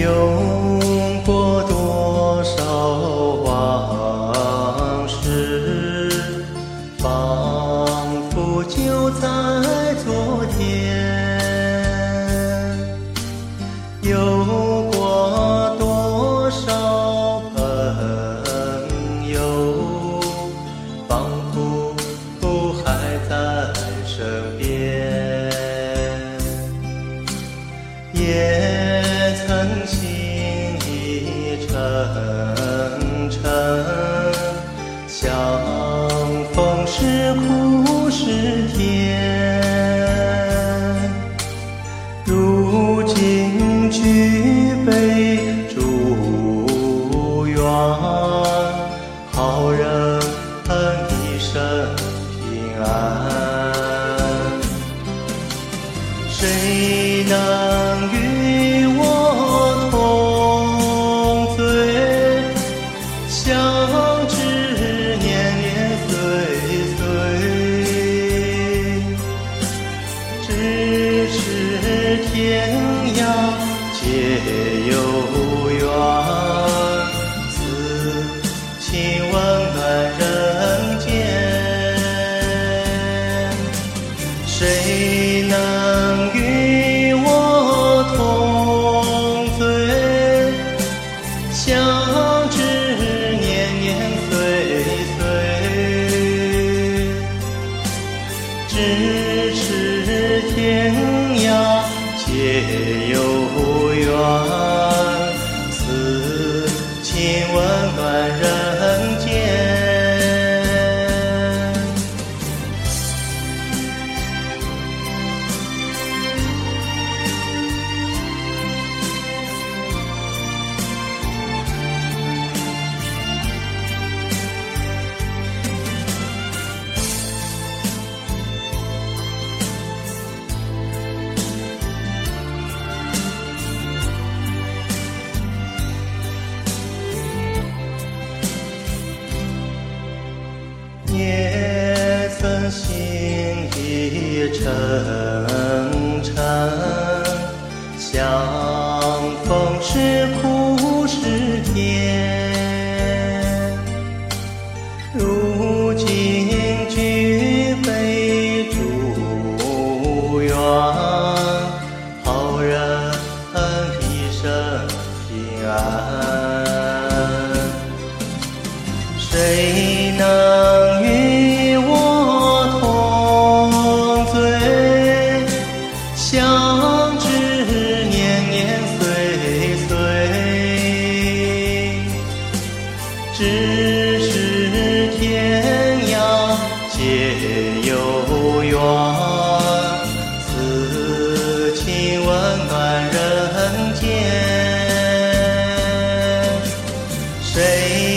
有过多少往事，仿佛就在昨天。有过多少朋友，仿佛还在能与我同醉？相知年年岁岁，咫尺天皆有意沉沉，相逢是苦是甜。如今举杯祝愿，好人一生平安。咫尺天涯皆有缘，此情温暖人间。谁